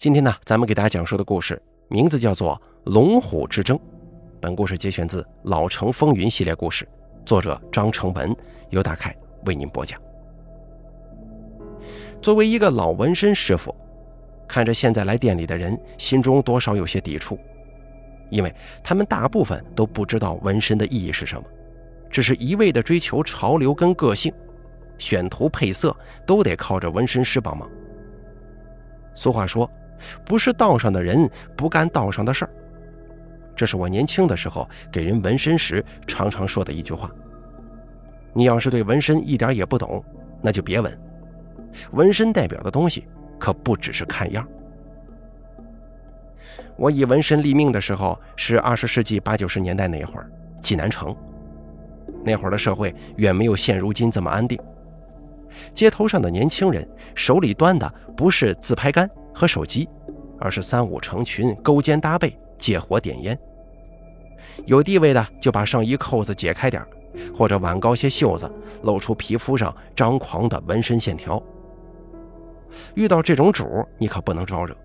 今天呢，咱们给大家讲述的故事名字叫做《龙虎之争》。本故事节选自《老城风云》系列故事，作者张成文，由大凯为您播讲。作为一个老纹身师傅，看着现在来店里的人，心中多少有些抵触，因为他们大部分都不知道纹身的意义是什么，只是一味的追求潮流跟个性，选图配色都得靠着纹身师帮忙。俗话说。不是道上的人不干道上的事儿，这是我年轻的时候给人纹身时常常说的一句话。你要是对纹身一点也不懂，那就别纹。纹身代表的东西可不只是看样。我以纹身立命的时候是二十世纪八九十年代那会儿，济南城。那会儿的社会远没有现如今这么安定，街头上的年轻人手里端的不是自拍杆。和手机，而是三五成群勾肩搭背借火点烟。有地位的就把上衣扣子解开点或者挽高些袖子，露出皮肤上张狂的纹身线条。遇到这种主，你可不能招惹，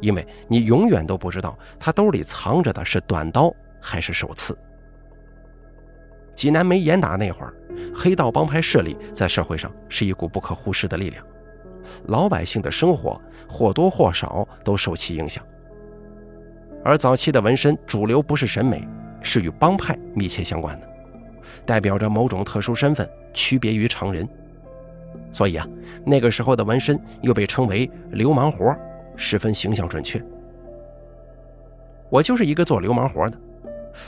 因为你永远都不知道他兜里藏着的是短刀还是手刺。济南没严打那会儿，黑道帮派势力在社会上是一股不可忽视的力量。老百姓的生活或多或少都受其影响，而早期的纹身主流不是审美，是与帮派密切相关的，代表着某种特殊身份，区别于常人。所以啊，那个时候的纹身又被称为流氓活，十分形象准确。我就是一个做流氓活的，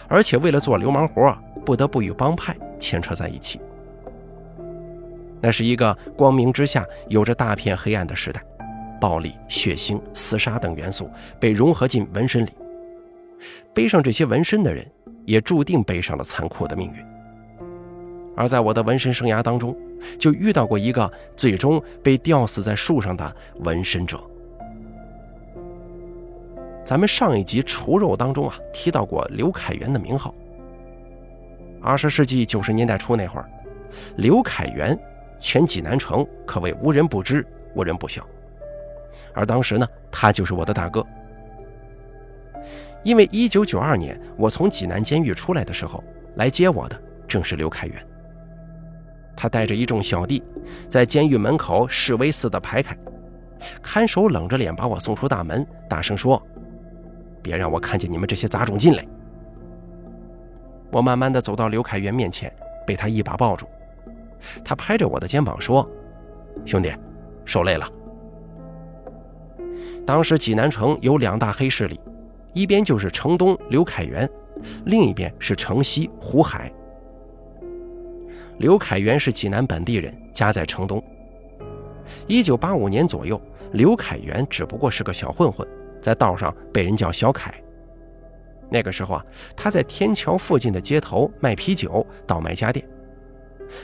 而且为了做流氓活，不得不与帮派牵扯在一起。那是一个光明之下有着大片黑暗的时代，暴力、血腥、厮杀等元素被融合进纹身里。背上这些纹身的人，也注定背上了残酷的命运。而在我的纹身生涯当中，就遇到过一个最终被吊死在树上的纹身者。咱们上一集《除肉》当中啊，提到过刘凯元的名号。二十世纪九十年代初那会儿，刘凯元。全济南城可谓无人不知，无人不晓。而当时呢，他就是我的大哥。因为1992年我从济南监狱出来的时候，来接我的正是刘凯元。他带着一众小弟，在监狱门口示威似的排开，看守冷着脸把我送出大门，大声说：“别让我看见你们这些杂种进来。”我慢慢的走到刘凯元面前，被他一把抱住。他拍着我的肩膀说：“兄弟，受累了。”当时济南城有两大黑势力，一边就是城东刘凯元，另一边是城西胡海。刘凯元是济南本地人，家在城东。一九八五年左右，刘凯元只不过是个小混混，在道上被人叫小凯。那个时候啊，他在天桥附近的街头卖啤酒，倒卖家电。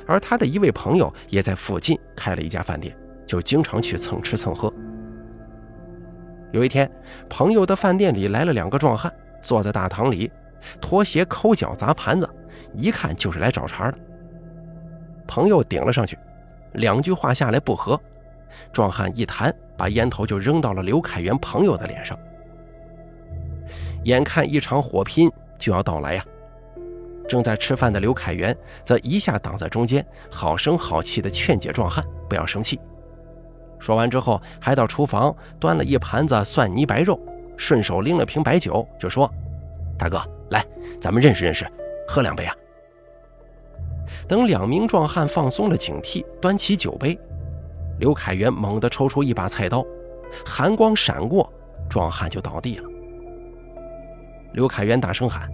而他的一位朋友也在附近开了一家饭店，就经常去蹭吃蹭喝。有一天，朋友的饭店里来了两个壮汉，坐在大堂里，脱鞋抠脚砸盘子，一看就是来找茬的。朋友顶了上去，两句话下来不和，壮汉一弹，把烟头就扔到了刘凯元朋友的脸上。眼看一场火拼就要到来呀！正在吃饭的刘凯元则一下挡在中间，好声好气地劝解壮汉不要生气。说完之后，还到厨房端了一盘子蒜泥白肉，顺手拎了瓶白酒，就说：“大哥，来，咱们认识认识，喝两杯啊。”等两名壮汉放松了警惕，端起酒杯，刘凯元猛地抽出一把菜刀，寒光闪过，壮汉就倒地了。刘凯元大声喊。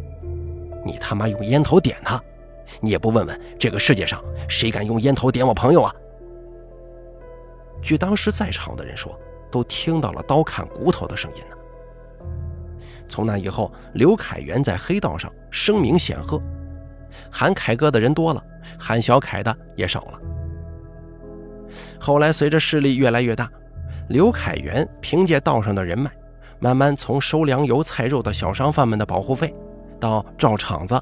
你他妈用烟头点他，你也不问问这个世界上谁敢用烟头点我朋友啊？据当时在场的人说，都听到了刀砍骨头的声音呢。从那以后，刘凯元在黑道上声名显赫，喊凯哥的人多了，喊小凯的也少了。后来随着势力越来越大，刘凯元凭借道上的人脉，慢慢从收粮油菜肉的小商贩们的保护费。到照场子，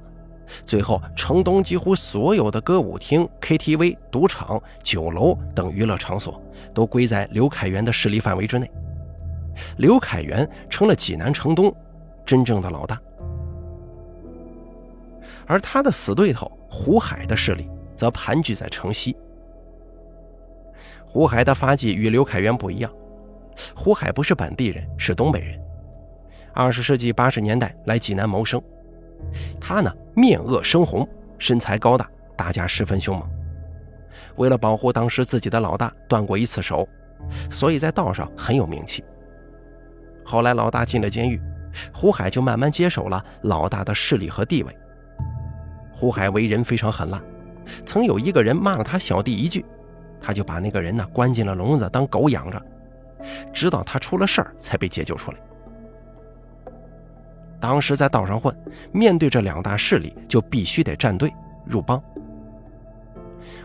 最后城东几乎所有的歌舞厅、KTV、赌场、酒楼等娱乐场所都归在刘凯元的势力范围之内。刘凯元成了济南城东真正的老大，而他的死对头胡海的势力则盘踞在城西。胡海的发迹与刘凯元不一样，胡海不是本地人，是东北人。二十世纪八十年代来济南谋生，他呢面恶生红，身材高大，打架十分凶猛。为了保护当时自己的老大断过一次手，所以在道上很有名气。后来老大进了监狱，胡海就慢慢接手了老大的势力和地位。胡海为人非常狠辣，曾有一个人骂了他小弟一句。他就把那个人呢关进了笼子当狗养着，直到他出了事儿才被解救出来。当时在道上混，面对这两大势力就必须得站队入帮。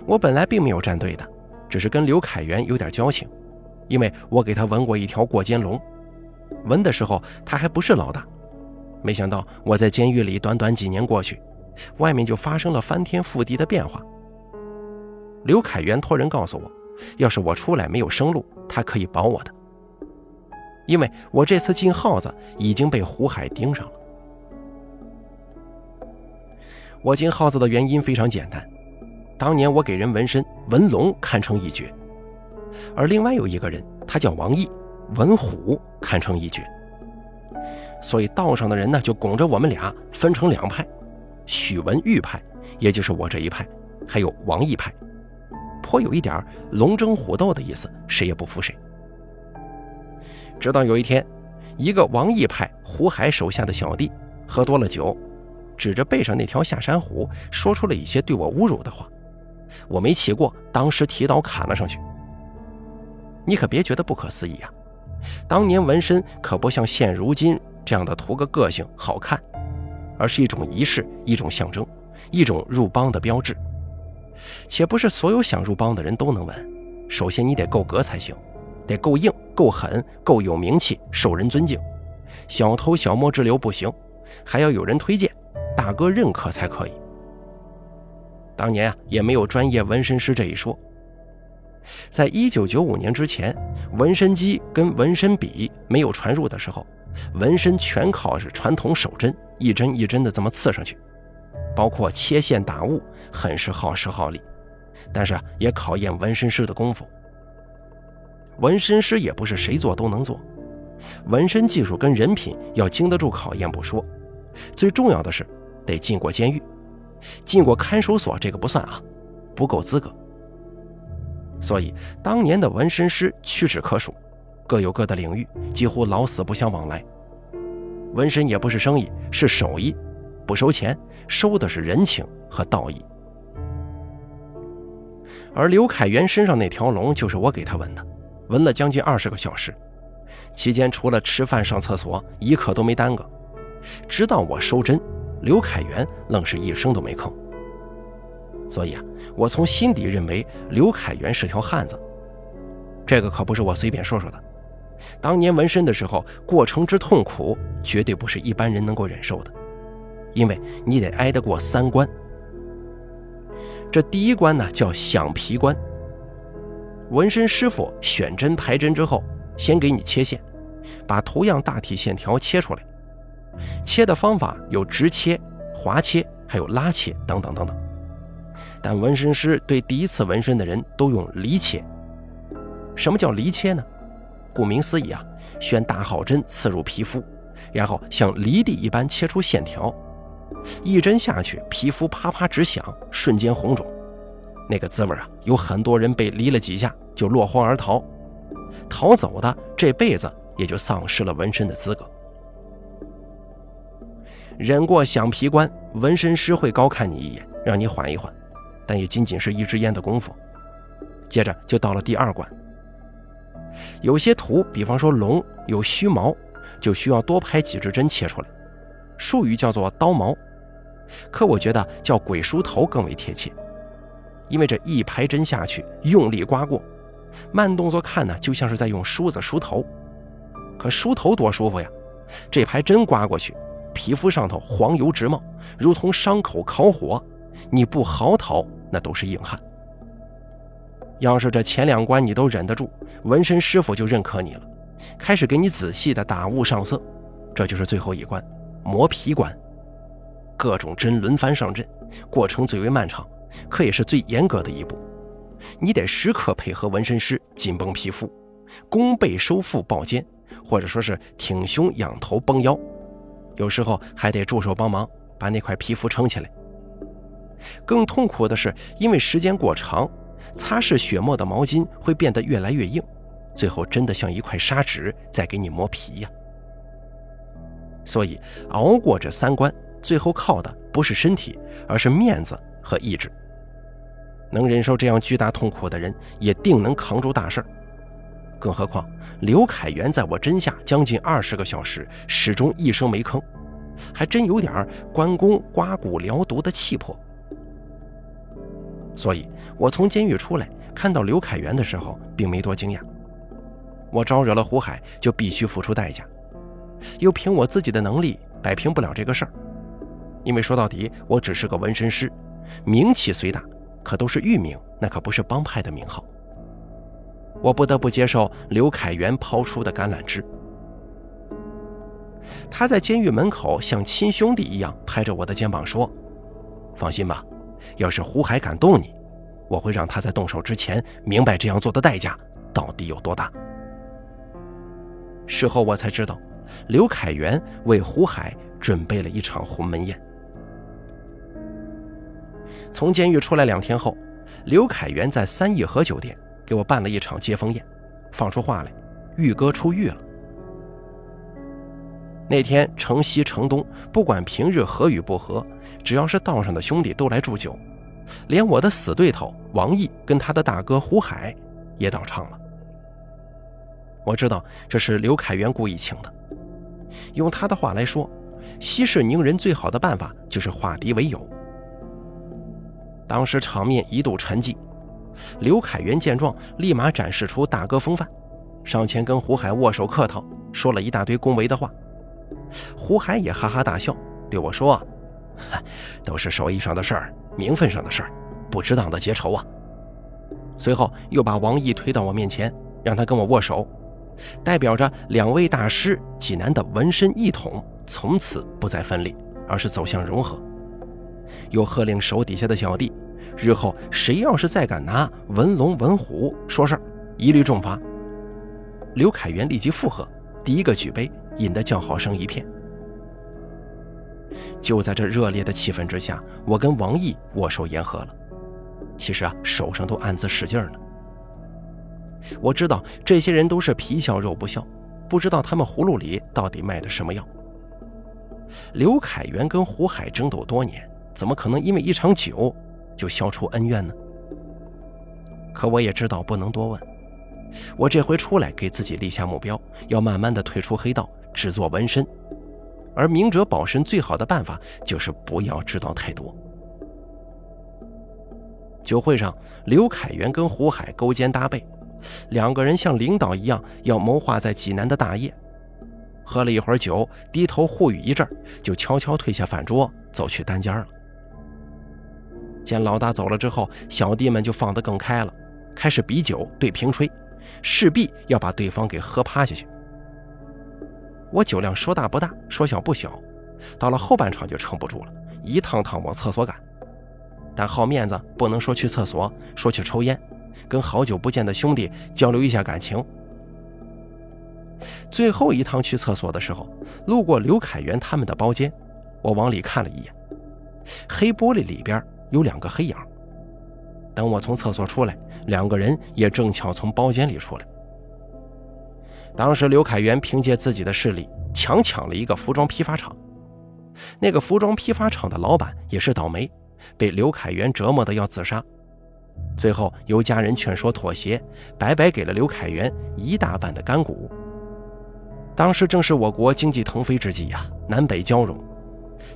我本来并没有站队的，只是跟刘凯元有点交情，因为我给他纹过一条过肩龙，纹的时候他还不是老大。没想到我在监狱里短短几年过去，外面就发生了翻天覆地的变化。刘凯元托人告诉我，要是我出来没有生路，他可以保我的，因为我这次进耗子已经被胡海盯上了。我进耗子的原因非常简单，当年我给人纹身，纹龙堪称一绝，而另外有一个人，他叫王毅，纹虎堪称一绝，所以道上的人呢就拱着我们俩分成两派，许文玉派，也就是我这一派，还有王毅派。颇有一点龙争虎斗的意思，谁也不服谁。直到有一天，一个王毅派胡海手下的小弟喝多了酒，指着背上那条下山虎，说出了一些对我侮辱的话。我没气过，当时提刀砍了上去。你可别觉得不可思议啊！当年纹身可不像现如今这样的图个个性好看，而是一种仪式，一种象征，一种入帮的标志。且不是所有想入帮的人都能纹，首先你得够格才行，得够硬、够狠、够有名气、受人尊敬，小偷小摸之流不行，还要有人推荐，大哥认可才可以。当年啊，也没有专业纹身师这一说。在一九九五年之前，纹身机跟纹身笔没有传入的时候，纹身全靠是传统手针，一针一针的这么刺上去。包括切线打雾，很是耗时耗力，但是啊也考验纹身师的功夫。纹身师也不是谁做都能做，纹身技术跟人品要经得住考验不说，最重要的是得进过监狱，进过看守所这个不算啊，不够资格。所以当年的纹身师屈指可数，各有各的领域，几乎老死不相往来。纹身也不是生意，是手艺。不收钱，收的是人情和道义。而刘凯元身上那条龙就是我给他纹的，纹了将近二十个小时，期间除了吃饭、上厕所，一刻都没耽搁。直到我收针，刘凯元愣是一声都没吭。所以啊，我从心底认为刘凯元是条汉子。这个可不是我随便说说的。当年纹身的时候，过程之痛苦，绝对不是一般人能够忍受的。因为你得挨得过三关，这第一关呢叫响皮关。纹身师傅选针排针之后，先给你切线，把图样大体线条切出来。切的方法有直切、滑切，还有拉切等等等等。但纹身师对第一次纹身的人都用离切。什么叫离切呢？顾名思义啊，选大号针刺入皮肤，然后像离地一般切出线条。一针下去，皮肤啪啪直响，瞬间红肿，那个滋味啊，有很多人被离了几下就落荒而逃，逃走的这辈子也就丧失了纹身的资格。忍过响皮关，纹身师会高看你一眼，让你缓一缓，但也仅仅是一支烟的功夫。接着就到了第二关，有些图，比方说龙有须毛，就需要多拍几支针切出来，术语叫做刀毛。可我觉得叫鬼梳头更为贴切，因为这一排针下去，用力刮过，慢动作看呢，就像是在用梳子梳头。可梳头多舒服呀！这排针刮过去，皮肤上头黄油直冒，如同伤口烤火，你不嚎啕那都是硬汉。要是这前两关你都忍得住，纹身师傅就认可你了，开始给你仔细的打雾上色，这就是最后一关磨皮关。各种针轮番上阵，过程最为漫长，可也是最严格的一步。你得时刻配合纹身师紧绷皮肤，弓背收腹抱肩，或者说是挺胸仰头绷腰，有时候还得助手帮忙把那块皮肤撑起来。更痛苦的是，因为时间过长，擦拭血沫的毛巾会变得越来越硬，最后真的像一块砂纸在给你磨皮呀。所以熬过这三关，最后靠的不是身体，而是面子和意志。能忍受这样巨大痛苦的人，也定能扛住大事儿。更何况刘凯元在我针下将近二十个小时，始终一声没吭，还真有点关公刮骨疗毒的气魄。所以，我从监狱出来，看到刘凯元的时候，并没多惊讶。我招惹了胡海，就必须付出代价，又凭我自己的能力摆平不了这个事儿。因为说到底，我只是个纹身师，名气虽大，可都是域名，那可不是帮派的名号。我不得不接受刘凯元抛出的橄榄枝。他在监狱门口像亲兄弟一样拍着我的肩膀说：“放心吧。”要是胡海敢动你，我会让他在动手之前明白这样做的代价到底有多大。事后我才知道，刘凯元为胡海准备了一场鸿门宴。从监狱出来两天后，刘凯元在三义和酒店给我办了一场接风宴，放出话来，玉哥出狱了。那天，城西城东，不管平日和与不和，只要是道上的兄弟都来祝酒，连我的死对头王毅跟他的大哥胡海也到场了。我知道这是刘凯元故意请的，用他的话来说，息事宁人最好的办法就是化敌为友。当时场面一度沉寂，刘凯元见状，立马展示出大哥风范，上前跟胡海握手客套，说了一大堆恭维的话。胡海也哈哈大笑，对我说：“都是手艺上的事儿，名分上的事儿，不值当的结仇啊。”随后又把王毅推到我面前，让他跟我握手，代表着两位大师济南的纹身一统从此不再分裂，而是走向融合。又喝令手底下的小弟，日后谁要是再敢拿文龙文虎说事儿，一律重罚。刘凯元立即附和，第一个举杯。引得叫好声一片。就在这热烈的气氛之下，我跟王毅握手言和了。其实啊，手上都暗自使劲呢。我知道这些人都是皮笑肉不笑，不知道他们葫芦里到底卖的什么药。刘凯元跟胡海争斗多年，怎么可能因为一场酒就消除恩怨呢？可我也知道不能多问。我这回出来，给自己立下目标，要慢慢的退出黑道。只做纹身，而明哲保身最好的办法就是不要知道太多。酒会上，刘凯元跟胡海勾肩搭背，两个人像领导一样要谋划在济南的大业。喝了一会儿酒，低头互语一阵，就悄悄退下饭桌，走去单间了。见老大走了之后，小弟们就放得更开了，开始比酒对瓶吹，势必要把对方给喝趴下去。我酒量说大不大，说小不小，到了后半场就撑不住了，一趟趟往厕所赶。但好面子，不能说去厕所，说去抽烟，跟好久不见的兄弟交流一下感情。最后一趟去厕所的时候，路过刘凯元他们的包间，我往里看了一眼，黑玻璃里边有两个黑影。等我从厕所出来，两个人也正巧从包间里出来。当时刘凯元凭借自己的势力强抢了一个服装批发厂，那个服装批发厂的老板也是倒霉，被刘凯元折磨的要自杀，最后由家人劝说妥协，白白给了刘凯元一大半的干股。当时正是我国经济腾飞之际呀，南北交融，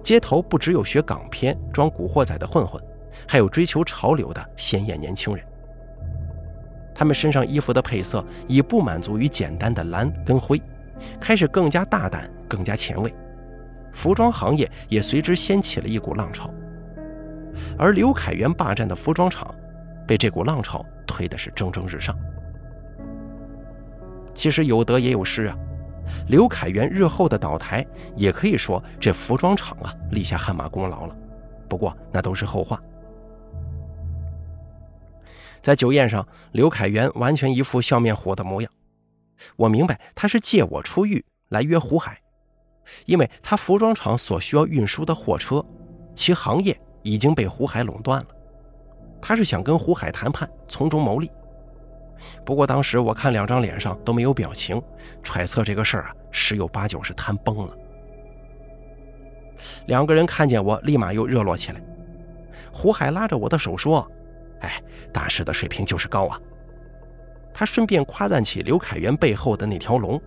街头不只有学港片装古惑仔的混混，还有追求潮流的鲜艳年轻人。他们身上衣服的配色已不满足于简单的蓝跟灰，开始更加大胆、更加前卫。服装行业也随之掀起了一股浪潮，而刘凯元霸占的服装厂，被这股浪潮推的是蒸蒸日上。其实有得也有失啊。刘凯元日后的倒台，也可以说这服装厂啊立下汗马功劳了。不过那都是后话。在酒宴上，刘凯元完全一副笑面虎的模样。我明白他是借我出狱来约胡海，因为他服装厂所需要运输的货车，其行业已经被胡海垄断了。他是想跟胡海谈判，从中牟利。不过当时我看两张脸上都没有表情，揣测这个事儿啊，十有八九是谈崩了。两个人看见我，立马又热络起来。胡海拉着我的手说。哎，大师的水平就是高啊！他顺便夸赞起刘凯元背后的那条龙，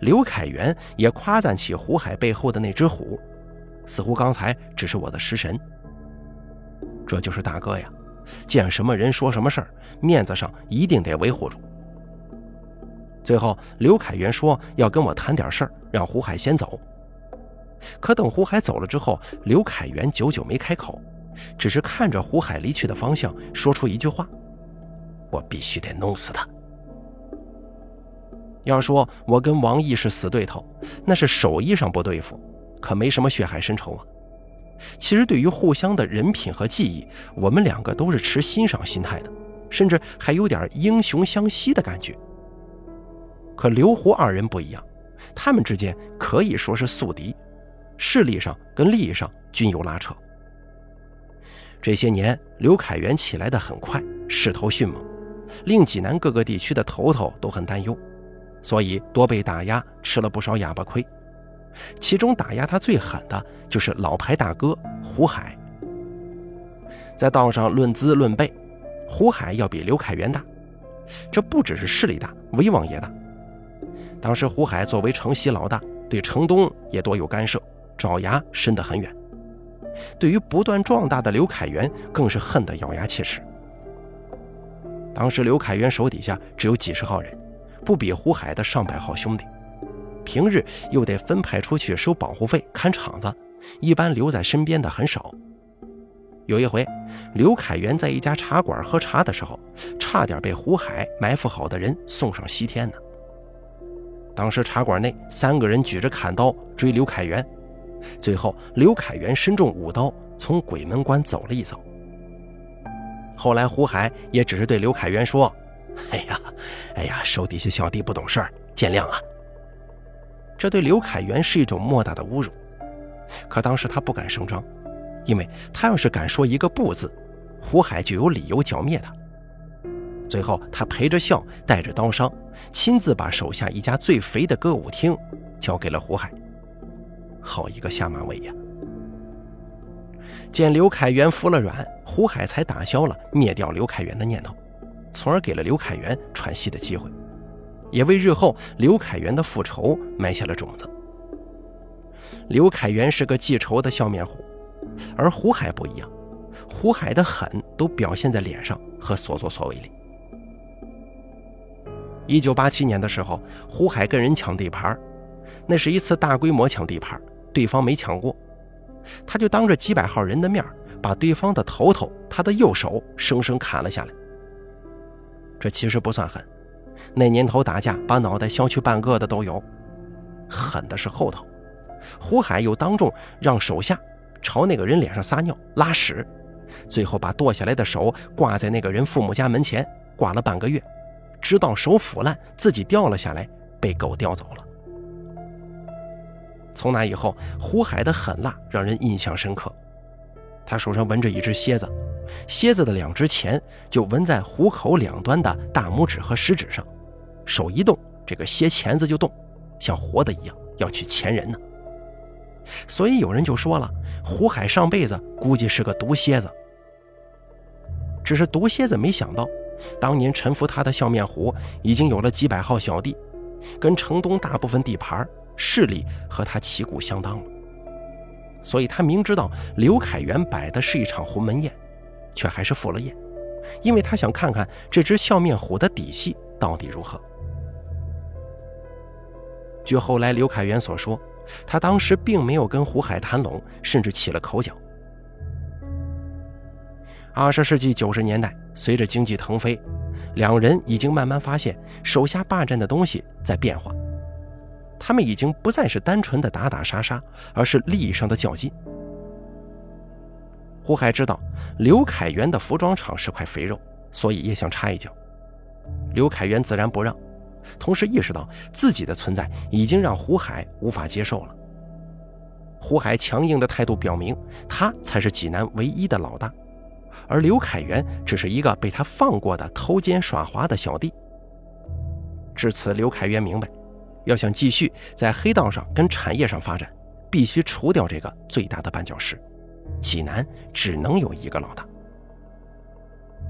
刘凯元也夸赞起胡海背后的那只虎，似乎刚才只是我的食神。这就是大哥呀，见什么人说什么事儿，面子上一定得维护住。最后，刘凯元说要跟我谈点事儿，让胡海先走。可等胡海走了之后，刘凯元久久没开口。只是看着胡海离去的方向，说出一句话：“我必须得弄死他。”要说我跟王毅是死对头，那是手艺上不对付，可没什么血海深仇啊。其实对于互相的人品和技艺，我们两个都是持欣赏心态的，甚至还有点英雄相惜的感觉。可刘胡二人不一样，他们之间可以说是宿敌，势力上跟利益上均有拉扯。这些年，刘凯元起来的很快，势头迅猛，令济南各个地区的头头都很担忧，所以多被打压，吃了不少哑巴亏。其中打压他最狠的就是老牌大哥胡海。在道上论资论辈，胡海要比刘凯元大，这不只是势力大，威望也大。当时胡海作为城西老大，对城东也多有干涉，爪牙伸得很远。对于不断壮大的刘凯元，更是恨得咬牙切齿。当时刘凯元手底下只有几十号人，不比胡海的上百号兄弟，平日又得分派出去收保护费、看场子，一般留在身边的很少。有一回，刘凯元在一家茶馆喝茶的时候，差点被胡海埋伏好的人送上西天呢。当时茶馆内三个人举着砍刀追刘凯元。最后，刘凯元身中五刀，从鬼门关走了一遭。后来，胡海也只是对刘凯元说：“哎呀，哎呀，手底下小弟不懂事儿，见谅啊。”这对刘凯元是一种莫大的侮辱。可当时他不敢声张，因为他要是敢说一个不字，胡海就有理由剿灭他。最后，他陪着笑，带着刀伤，亲自把手下一家最肥的歌舞厅交给了胡海。好一个下马威呀！见刘凯元服了软，胡海才打消了灭掉刘凯元的念头，从而给了刘凯元喘息的机会，也为日后刘凯元的复仇埋下了种子。刘凯元是个记仇的笑面虎，而胡海不一样，胡海的狠都表现在脸上和所作所为里。一九八七年的时候，胡海跟人抢地盘，那是一次大规模抢地盘。对方没抢过，他就当着几百号人的面把对方的头头、他的右手生生砍了下来。这其实不算狠，那年头打架把脑袋削去半个的都有。狠的是后头，胡海又当众让手下朝那个人脸上撒尿拉屎，最后把剁下来的手挂在那个人父母家门前，挂了半个月，直到手腐烂，自己掉了下来，被狗叼走了。从那以后，胡海的狠辣让人印象深刻。他手上纹着一只蝎子，蝎子的两只钳就纹在虎口两端的大拇指和食指上，手一动，这个蝎钳子就动，像活的一样要去钳人呢。所以有人就说了，胡海上辈子估计是个毒蝎子。只是毒蝎子没想到，当年臣服他的笑面虎已经有了几百号小弟，跟城东大部分地盘势力和他旗鼓相当了，所以他明知道刘凯元摆的是一场鸿门宴，却还是赴了宴，因为他想看看这只笑面虎的底细到底如何。据后来刘凯元所说，他当时并没有跟胡海谈拢，甚至起了口角。二十世纪九十年代，随着经济腾飞，两人已经慢慢发现手下霸占的东西在变化，他们已经不再是单纯的打打杀杀，而是利益上的较劲。胡海知道刘凯元的服装厂是块肥肉，所以也想插一脚。刘凯元自然不让，同时意识到自己的存在已经让胡海无法接受了。胡海强硬的态度表明，他才是济南唯一的老大，而刘凯元只是一个被他放过的偷奸耍滑的小弟。至此，刘凯元明白，要想继续在黑道上跟产业上发展，必须除掉这个最大的绊脚石。济南只能有一个老大。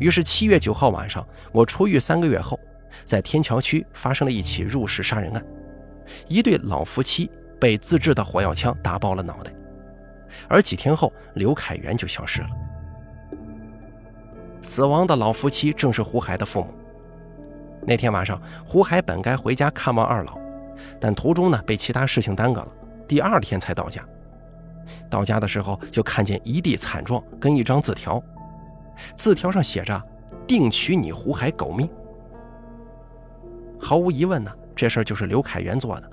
于是七月九号晚上，我出狱三个月后，在天桥区发生了一起入室杀人案，一对老夫妻被自制的火药枪打爆了脑袋，而几天后，刘凯元就消失了。死亡的老夫妻正是胡海的父母。那天晚上，胡海本该回家看望二老，但途中呢被其他事情耽搁了，第二天才到家。到家的时候，就看见一地惨状跟一张字条，字条上写着“定取你胡海狗命”。毫无疑问呢，这事儿就是刘凯元做的。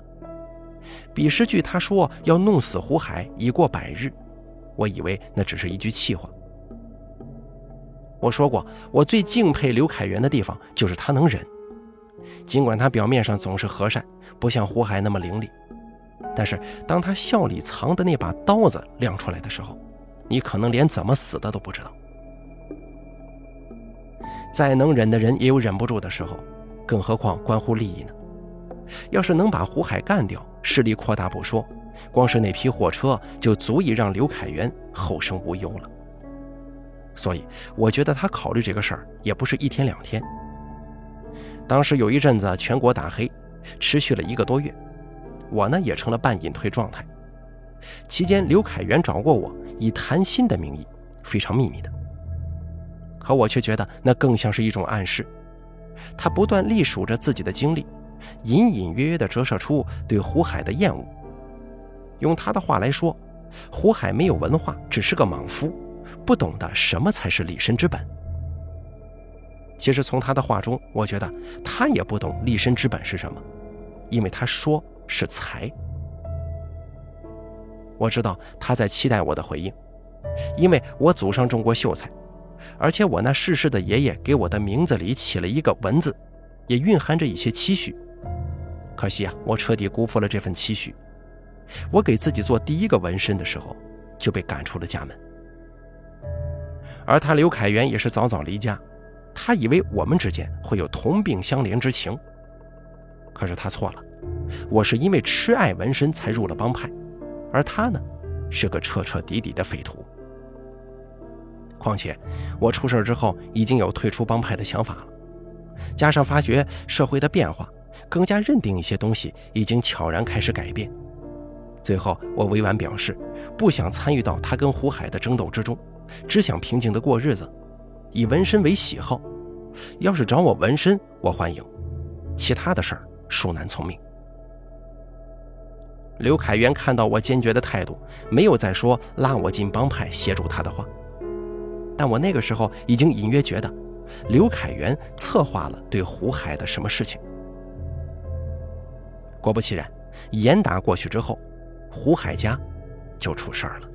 彼时据他说要弄死胡海已过百日，我以为那只是一句气话。我说过，我最敬佩刘凯元的地方就是他能忍，尽管他表面上总是和善，不像胡海那么凌厉。但是，当他笑里藏的那把刀子亮出来的时候，你可能连怎么死的都不知道。再能忍的人也有忍不住的时候，更何况关乎利益呢？要是能把胡海干掉，势力扩大不说，光是那批货车就足以让刘凯元后生无忧了。所以，我觉得他考虑这个事儿也不是一天两天。当时有一阵子全国打黑，持续了一个多月。我呢也成了半隐退状态，期间刘凯元找过我，以谈心的名义，非常秘密的。可我却觉得那更像是一种暗示，他不断隶数着自己的经历，隐隐约约地折射出对胡海的厌恶。用他的话来说，胡海没有文化，只是个莽夫，不懂得什么才是立身之本。其实从他的话中，我觉得他也不懂立身之本是什么，因为他说。是财，我知道他在期待我的回应，因为我祖上种过秀才，而且我那逝世的爷爷给我的名字里起了一个文字，也蕴含着一些期许。可惜啊，我彻底辜负了这份期许。我给自己做第一个纹身的时候，就被赶出了家门。而他刘凯元也是早早离家，他以为我们之间会有同病相怜之情，可是他错了。我是因为痴爱纹身才入了帮派，而他呢，是个彻彻底底的匪徒。况且我出事之后已经有退出帮派的想法了，加上发觉社会的变化，更加认定一些东西已经悄然开始改变。最后我委婉表示，不想参与到他跟胡海的争斗之中，只想平静的过日子，以纹身为喜好。要是找我纹身，我欢迎；其他的事儿，恕难从命。刘凯元看到我坚决的态度，没有再说拉我进帮派协助他的话。但我那个时候已经隐约觉得，刘凯元策划了对胡海的什么事情。果不其然，严打过去之后，胡海家就出事儿了。